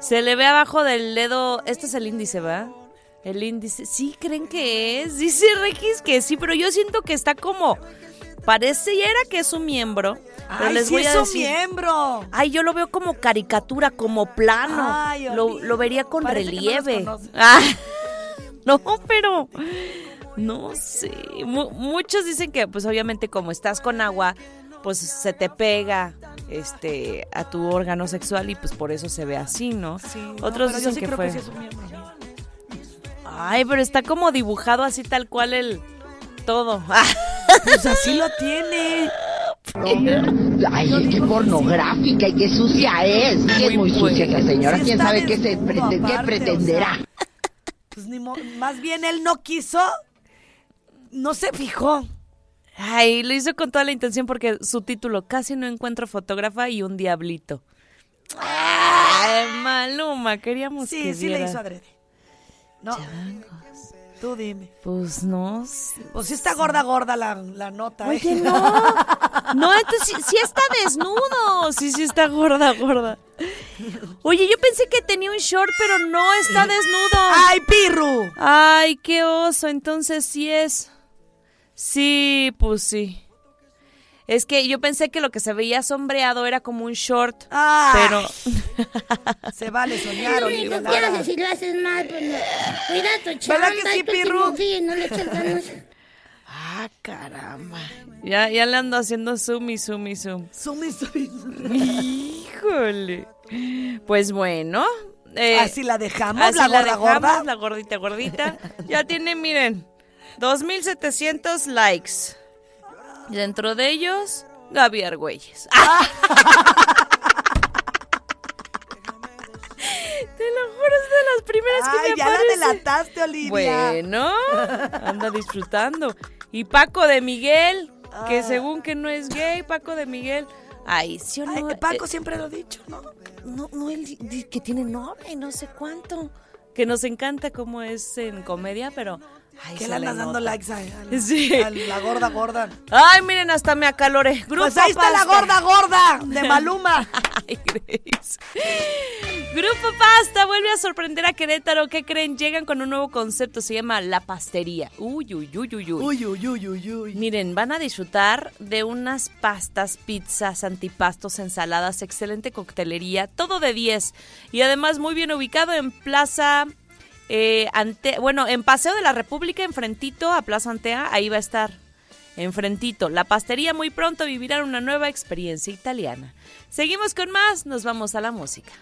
se le ve abajo del dedo, este es el índice, ¿va? El índice, sí, creen que es. Dice Regis que sí, pero yo siento que está como pareciera que es un miembro. Pero Ay, les sí voy a es un decir- miembro. Ay, yo lo veo como caricatura, como plano. Ay, lo, vería con parece no relieve. conoces. Ah, [LAUGHS] no, pero no sé. Mu- muchos dicen que, pues, obviamente, como estás con agua, pues se te pega este a tu órgano sexual y pues por eso se ve así, ¿no? No, Otros pero yo dicen sí que creo fue. que sí es. Ay, pero está como dibujado así tal cual el todo. [LAUGHS] Pues así lo tiene. Ay, qué pornográfica y qué sucia es. Sí, es muy sucia esa señora. Sí ¿Quién sabe qué, se prete- qué pretenderá? Pues ni mo- más bien él no quiso, no se fijó. Ay, lo hizo con toda la intención porque su título, casi no encuentro fotógrafa y un diablito. Ay, Maluma, queríamos Sí, que sí le diera. hizo adrede. No. Tú dime. Pues no. Pues sí está gorda, gorda la, la nota. Oye, ¿eh? no. [LAUGHS] No, entonces sí, sí está desnudo. Sí, sí está gorda, gorda. Oye, yo pensé que tenía un short, pero no está desnudo. ¡Ay, pirru! Ay, qué oso. Entonces sí es. Sí, pues sí. Es que yo pensé que lo que se veía sombreado era como un short. Ah. Pero. [LAUGHS] Se vale soñar, único que haces si lo haces mal, pues no. Cuida tu chamba, ¿Verdad que sí, y Pirru? día y no le echas ganas. Ah, caramba. Ya, ya le ando haciendo zoom y zoom y zoom. Sumi, [LAUGHS] sumi, Híjole. Pues bueno. eh, Así la dejamos, así la gorda, dejamos, gorda. La gordita, gordita. Ya tiene, miren, 2.700 likes. Dentro de ellos, Gaby Argüelles. ¡Ah! [LAUGHS] Te lo juro, es de las primeras que me ya la delataste, Olivia. Bueno, anda disfrutando. Y Paco de Miguel, que Ah. según que no es gay, Paco de Miguel. Ay, sí o no. Ay, Paco Eh, siempre lo ha dicho, ¿no? no, no, él que tiene novia y no sé cuánto. Que nos encanta cómo es en comedia, pero. Ay, Que se le andas dando likes a, a- Sí. a la gorda, gorda. Ay, miren, hasta me acaloré. Grupo Pues ahí está la gorda, gorda de Maluma. [LAUGHS] Ay, Grace. Grupo Pasta vuelve a sorprender a Querétaro. ¿Qué creen? Llegan con un nuevo concepto. Se llama La Pastería. Uy, uy, uy, uy, uy. Uy, uy, uy, uy, uy. Miren, van a disfrutar de unas pastas, pizzas, antipastos, ensaladas, excelente coctelería, todo de 10. Y además muy bien ubicado en Plaza, eh, ante, bueno, en Paseo de la República, enfrentito a Plaza Antea, ahí va a estar. Enfrentito, la pastería muy pronto vivirá una nueva experiencia italiana. Seguimos con más, nos vamos a la música.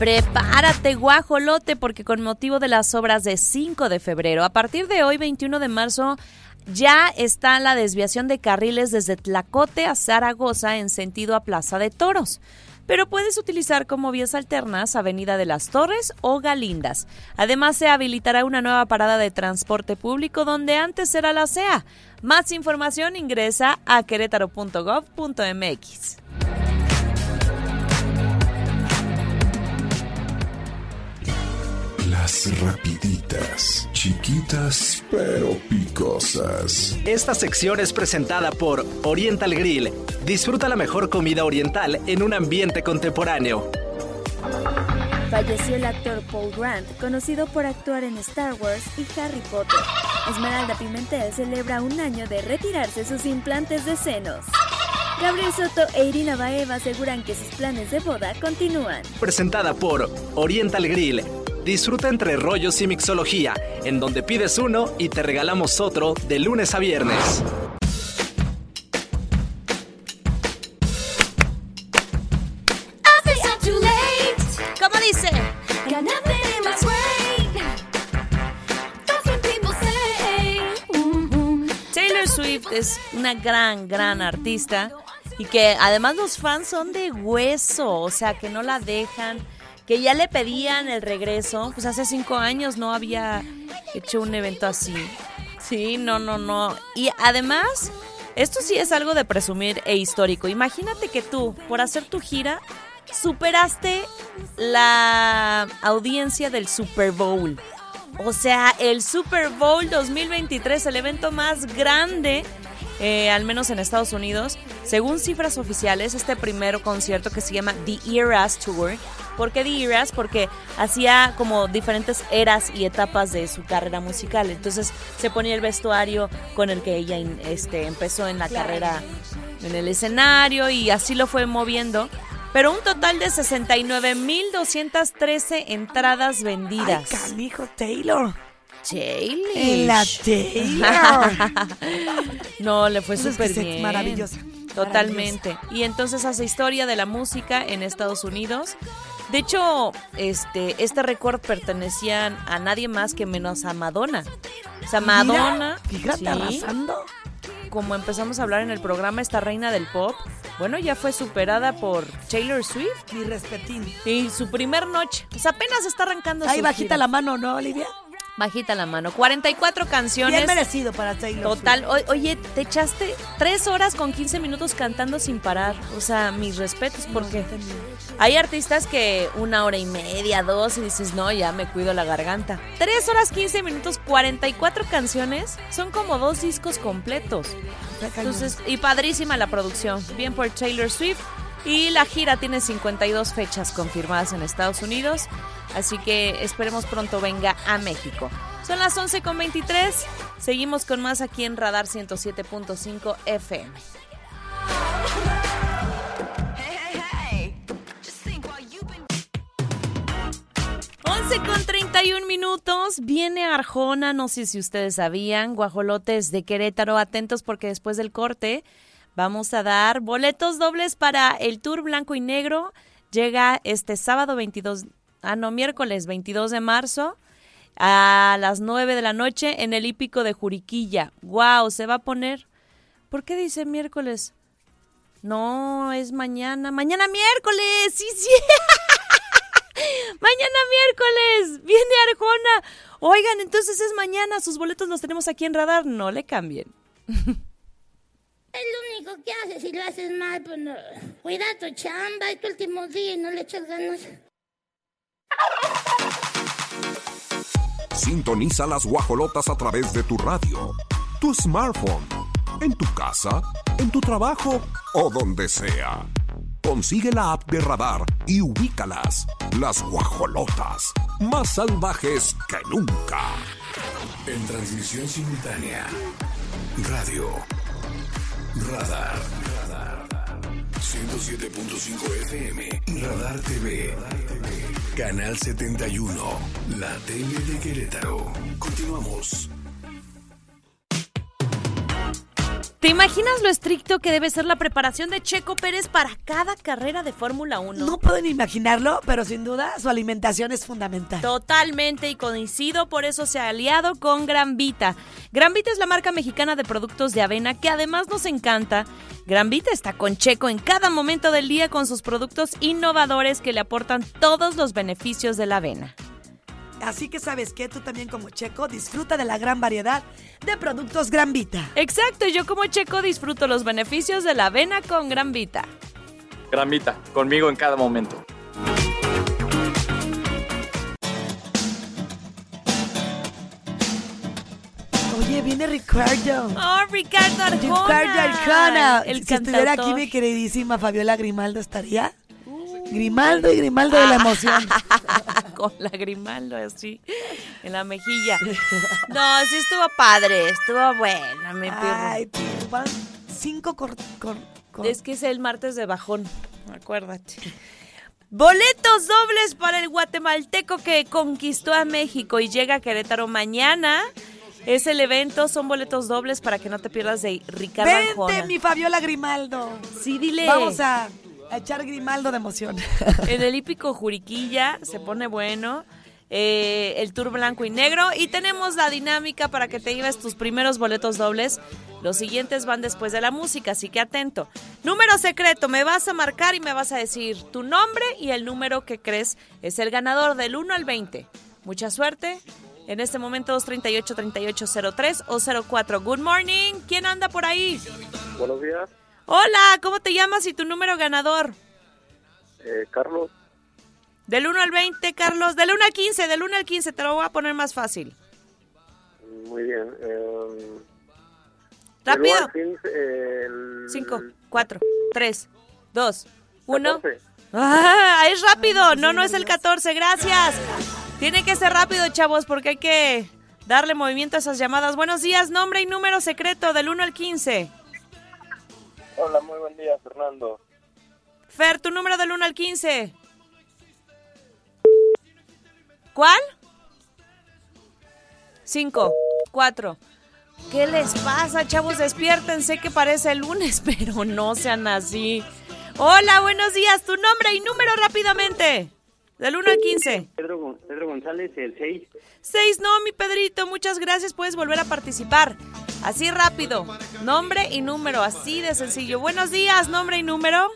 Prepárate, guajolote, porque con motivo de las obras de 5 de febrero, a partir de hoy, 21 de marzo, ya está la desviación de carriles desde Tlacote a Zaragoza en sentido a Plaza de Toros. Pero puedes utilizar como vías alternas Avenida de las Torres o Galindas. Además, se habilitará una nueva parada de transporte público donde antes era la CEA. Más información ingresa a querétaro.gov.mx. Las rapiditas, chiquitas pero picosas. Esta sección es presentada por Oriental Grill. Disfruta la mejor comida oriental en un ambiente contemporáneo. Falleció el actor Paul Grant, conocido por actuar en Star Wars y Harry Potter. Esmeralda Pimentel celebra un año de retirarse sus implantes de senos. Gabriel Soto e Irina Baeva aseguran que sus planes de boda continúan. Presentada por Oriental Grill. Disfruta entre rollos y mixología, en donde pides uno y te regalamos otro de lunes a viernes. ¿Cómo dice? Taylor Swift es una gran, gran artista y que además los fans son de hueso, o sea, que no la dejan, que ya le pedían el regreso, pues hace cinco años no había hecho un evento así. Sí, no, no, no. Y además, esto sí es algo de presumir e histórico. Imagínate que tú, por hacer tu gira, superaste la audiencia del Super Bowl. O sea, el Super Bowl 2023, el evento más grande, eh, al menos en Estados Unidos. Según cifras oficiales, este primer concierto que se llama The Eras Tour ¿Por qué The Eras? Porque hacía como diferentes eras y etapas de su carrera musical. Entonces se ponía el vestuario con el que ella este, empezó en la carrera en el escenario y así lo fue moviendo. Pero un total de 69.213 entradas vendidas. Ay, canijo Taylor. Taylor. En la [LAUGHS] Taylor. no, le fue súper bien. maravillosa, Totalmente. Y entonces hace historia de la música en Estados Unidos. De hecho, este, este récord pertenecía a nadie más que menos a Madonna. O sea, Mira, Madonna. fíjate, arrasando. Como empezamos a hablar en el programa, esta reina del pop, bueno, ya fue superada por Taylor Swift. Mi respetín. Y su primer noche. Pues apenas está arrancando Ahí su bajita gira. la mano, ¿no, Olivia? Bajita la mano. 44 canciones. Bien merecido para Taylor. Total, o- oye, te echaste tres horas con 15 minutos cantando sin parar. O sea, mis respetos, porque hay artistas que una hora y media, dos, y dices, no, ya me cuido la garganta. Tres horas 15 minutos, 44 canciones, son como dos discos completos. Entonces, y padrísima la producción. Bien por Taylor Swift. Y la gira tiene 52 fechas confirmadas en Estados Unidos. Así que esperemos pronto venga a México. Son las 11.23. Seguimos con más aquí en Radar 107.5 FM. 11 con 31 minutos, viene Arjona, no sé si ustedes sabían, guajolotes de Querétaro, atentos porque después del corte vamos a dar boletos dobles para el Tour Blanco y Negro. Llega este sábado 22, ah no, miércoles 22 de marzo a las 9 de la noche en el hípico de Juriquilla. Wow, se va a poner. ¿Por qué dice miércoles? No, es mañana. Mañana miércoles, sí, sí. [LAUGHS] Mañana miércoles viene Arjona. Oigan, entonces es mañana. Sus boletos los tenemos aquí en radar. No le cambien. [LAUGHS] Es lo único que haces si lo haces mal, pues no. Cuida tu chamba, es tu último día y no le echas ganas. Sintoniza las guajolotas a través de tu radio, tu smartphone, en tu casa, en tu trabajo o donde sea. Consigue la app de radar y ubícalas. Las guajolotas, más salvajes que nunca. En transmisión simultánea. Radio. Radar. 107.5 FM. Radar TV. Canal 71. La tele de Querétaro. Continuamos. ¿Te imaginas lo estricto que debe ser la preparación de Checo Pérez para cada carrera de Fórmula 1? No pueden imaginarlo, pero sin duda su alimentación es fundamental. Totalmente y coincido, por eso se ha aliado con Gran Vita. Gran Vita es la marca mexicana de productos de avena que además nos encanta. Gran Vita está con Checo en cada momento del día con sus productos innovadores que le aportan todos los beneficios de la avena. Así que sabes que tú también como Checo disfruta de la gran variedad de productos Gran Vita. Exacto, yo como Checo disfruto los beneficios de la avena con Gran Vita. Gran Vita, conmigo en cada momento. Oye, viene Ricardo. Oh, Ricardo Arjona. Ricardo Arjona. El si estuviera aquí cantautor. mi queridísima Fabiola Grimaldo, ¿estaría? Grimaldo y Grimaldo de la emoción. [LAUGHS] con la Grimaldo así en la mejilla. No, sí estuvo padre, estuvo buena, mi. Ay, tío, van cinco cor, cor- cor- Es que es el martes de bajón, acuérdate. Boletos dobles para el guatemalteco que conquistó a México y llega a Querétaro mañana. Es el evento, son boletos dobles para que no te pierdas de Ricardo Vente, Arjona. mi Fabiola Grimaldo. Sí, dile. Vamos a, a echar Grimaldo de emoción. [LAUGHS] En el hípico Juriquilla se pone bueno. eh, el tour blanco y negro. Y tenemos la dinámica para que te lleves tus primeros boletos dobles. Los siguientes van después de la música, así que atento. Número secreto, me vas a marcar y me vas a decir tu nombre y el número que crees es el ganador del 1 al 20. Mucha suerte. En este momento 238-3803 o 04. Good morning. ¿Quién anda por ahí? Buenos días, Hola, ¿cómo te llamas y tu número ganador? eh, Carlos. Del 1 al 20, Carlos. Del 1 al 15, del 1 al 15, te lo voy a poner más fácil. Muy bien. Eh, Rápido. el 15, el 5, 4, 3, 2, 1. 14. Ah, es rápido. No, no es el 14. Gracias. Tiene que ser rápido, chavos, porque hay que darle movimiento a esas llamadas. Buenos días, nombre y número secreto del 1 al 15. Hola, muy buen día, Fernando. Fer, tu número del 1 al 15. ¿Cuál? 5, 4. ¿Qué les pasa, chavos? Despiértense que parece el lunes, [LAUGHS] pero no sean así. Hola, buenos días. Tu nombre y número rápidamente. Del 1 al 15. Pedro, Pedro González, el 6. 6, no, mi Pedrito. Muchas gracias. Puedes volver a participar. Así rápido. Nombre y número. Así de sencillo. Buenos días. Nombre y número.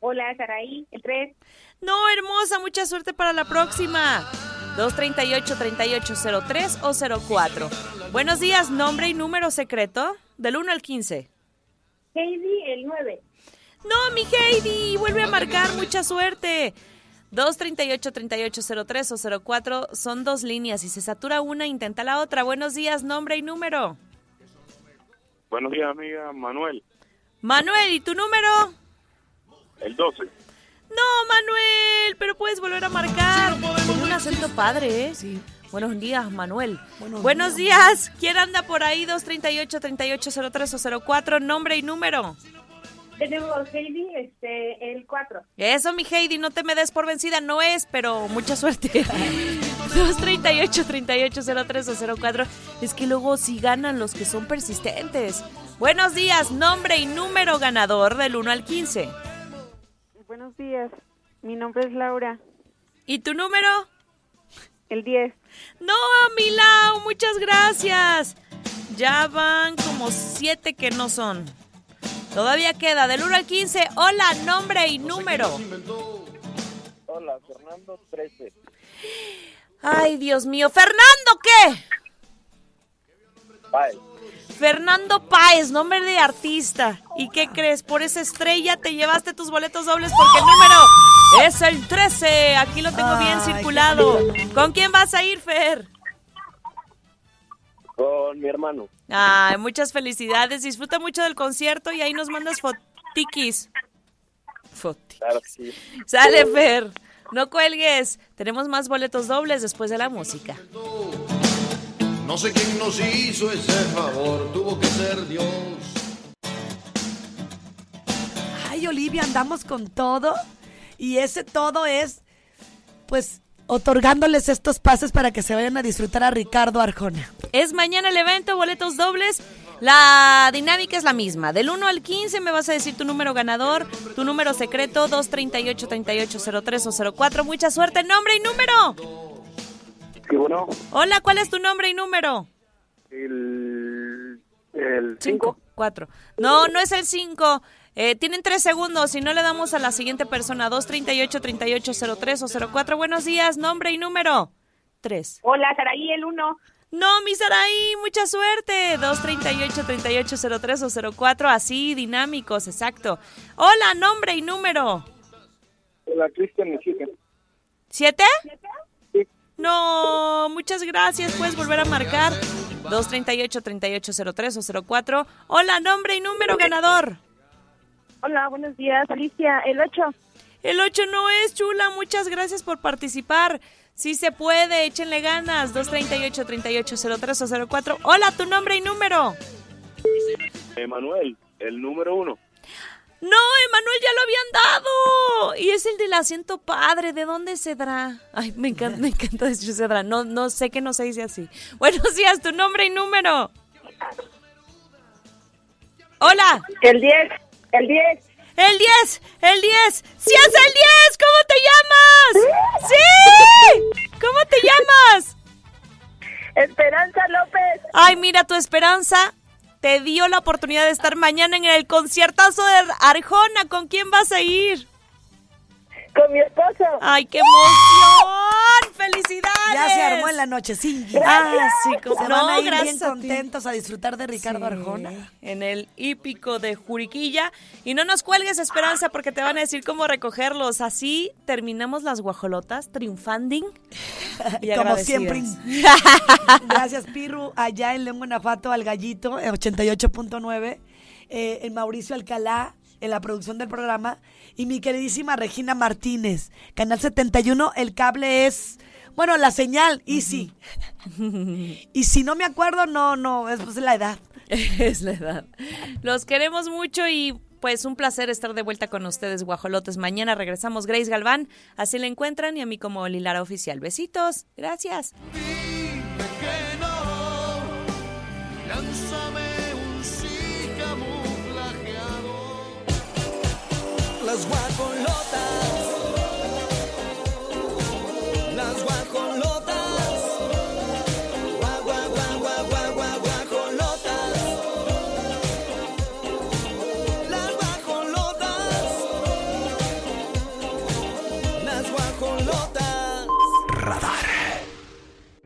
Hola, Saraí, el 3. No, hermosa. Mucha suerte para la próxima. 238-3803 o 04. Buenos días. Nombre y número secreto. Del 1 al 15. Heidi, el 9. No, mi Heidi, vuelve a marcar, mucha suerte. 238-3803 o 04 son dos líneas. Si se satura una, intenta la otra. Buenos días, nombre y número. Buenos días, amiga Manuel. Manuel, ¿y tu número? El 12. No, Manuel, pero puedes volver a marcar. Con un acento padre, ¿eh? Sí. Buenos días, Manuel. Buenos, días. ¿Quién anda por ahí? 238-3803 o 04, nombre y número. Tenemos Heidi, este, el 4. Eso, mi Heidi, no te me des por vencida, no es, pero mucha suerte. 238-3803 o 04. Es que luego sí ganan los que son persistentes. Buenos días, nombre y número ganador del 1 al 15. Buenos días, mi nombre es Laura. ¿Y tu número? El 10. No, Milau, muchas gracias. Ya van como siete que no son. Todavía queda del 1 al 15. Hola, nombre y número. Hola, Fernando 13. Ay, Dios mío. ¿Fernando qué? Fernando Páez, nombre de artista. ¿Y qué crees? Por esa estrella te llevaste tus boletos dobles porque el número es el 13. Aquí lo tengo bien Ay, circulado. ¿Con quién vas a ir, Fer? Con mi hermano. Ay, muchas felicidades. Disfruta mucho del concierto y ahí nos mandas fotiquis. Foti- Claro sí. Sale, Fer. No cuelgues. Tenemos más boletos dobles después de la música. No sé quién nos hizo ese favor, tuvo que ser Dios. Ay, Olivia, andamos con todo. Y ese todo es, pues, otorgándoles estos pases para que se vayan a disfrutar a Ricardo Arjona. Es mañana el evento, boletos dobles. La dinámica es la misma. Del 1 al 15 me vas a decir tu número ganador, tu número secreto, 238-3803 o 04. Mucha suerte, nombre y número. Sí, bueno, Hola, ¿cuál es tu nombre y número? el... El 5. 4. No, no es el 5. Tienen tres segundos. Si no le damos a la siguiente persona, 238-3803 o 04. Buenos días, nombre y número. 3. Hola, Saraí, el 1. No, mi Saraí, mucha suerte. 238-3803 o 04, así, dinámicos, exacto. Hola, nombre y número. Hola, Cristian. ¿Siete? No, muchas gracias. Puedes volver a marcar. 238-3803 o 04. Hola, nombre y número ganador. Hola, buenos días, Alicia, el 8. El 8 no es, chula. Muchas gracias por participar. Sí se puede, échenle ganas. 238-3803 o 04. Hola, tu nombre y número. Emanuel, el número uno. No, Emanuel ya lo habían dado. Y es el del asiento padre. ¿De dónde Cedra? Ay, me encanta, me encanta decir Cedra. No, no sé que no se dice así. Buenos días, tu nombre y número. Hola. El 10, el 10. El 10, el 10. ¡Sí es el 10! ¿Cómo te llamas? [LAUGHS] ¡Sí! ¿Cómo te llamas? Esperanza López. Ay, mira, tu esperanza te dio la oportunidad de estar mañana en el conciertazo de Arjona. ¿Con quién vas a ir? Con mi esposo. ¡Ay, qué emoción! ¡Felicidades! Ya se armó en la noche, sí. Ah, sí, como- Se no, van a ir bien a contentos a disfrutar de Ricardo Sí, Arjona. En el hípico de Juriquilla. Y no nos cuelgues, Esperanza, porque te van a decir cómo recogerlos. Así terminamos las guajolotas triunfanding. [LAUGHS] y Como siempre. [LAUGHS] Gracias, Pirru. Allá en León, Guanajuato, al Gallito, eh, 88.9. Eh, en Mauricio Alcalá, en la producción del programa. Y mi queridísima Regina Martínez, Canal 71, el cable es, bueno, la señal, Easy. y si no me acuerdo, no, no, es pues, la edad. [LAUGHS] es la edad. Los queremos mucho y pues un placer estar de vuelta con ustedes, guajolotes. Mañana regresamos Grace Galván, así la encuentran y a mí como Lilara Oficial. Besitos, gracias. Lánzame un sí camuflajeado. Las guajolotas.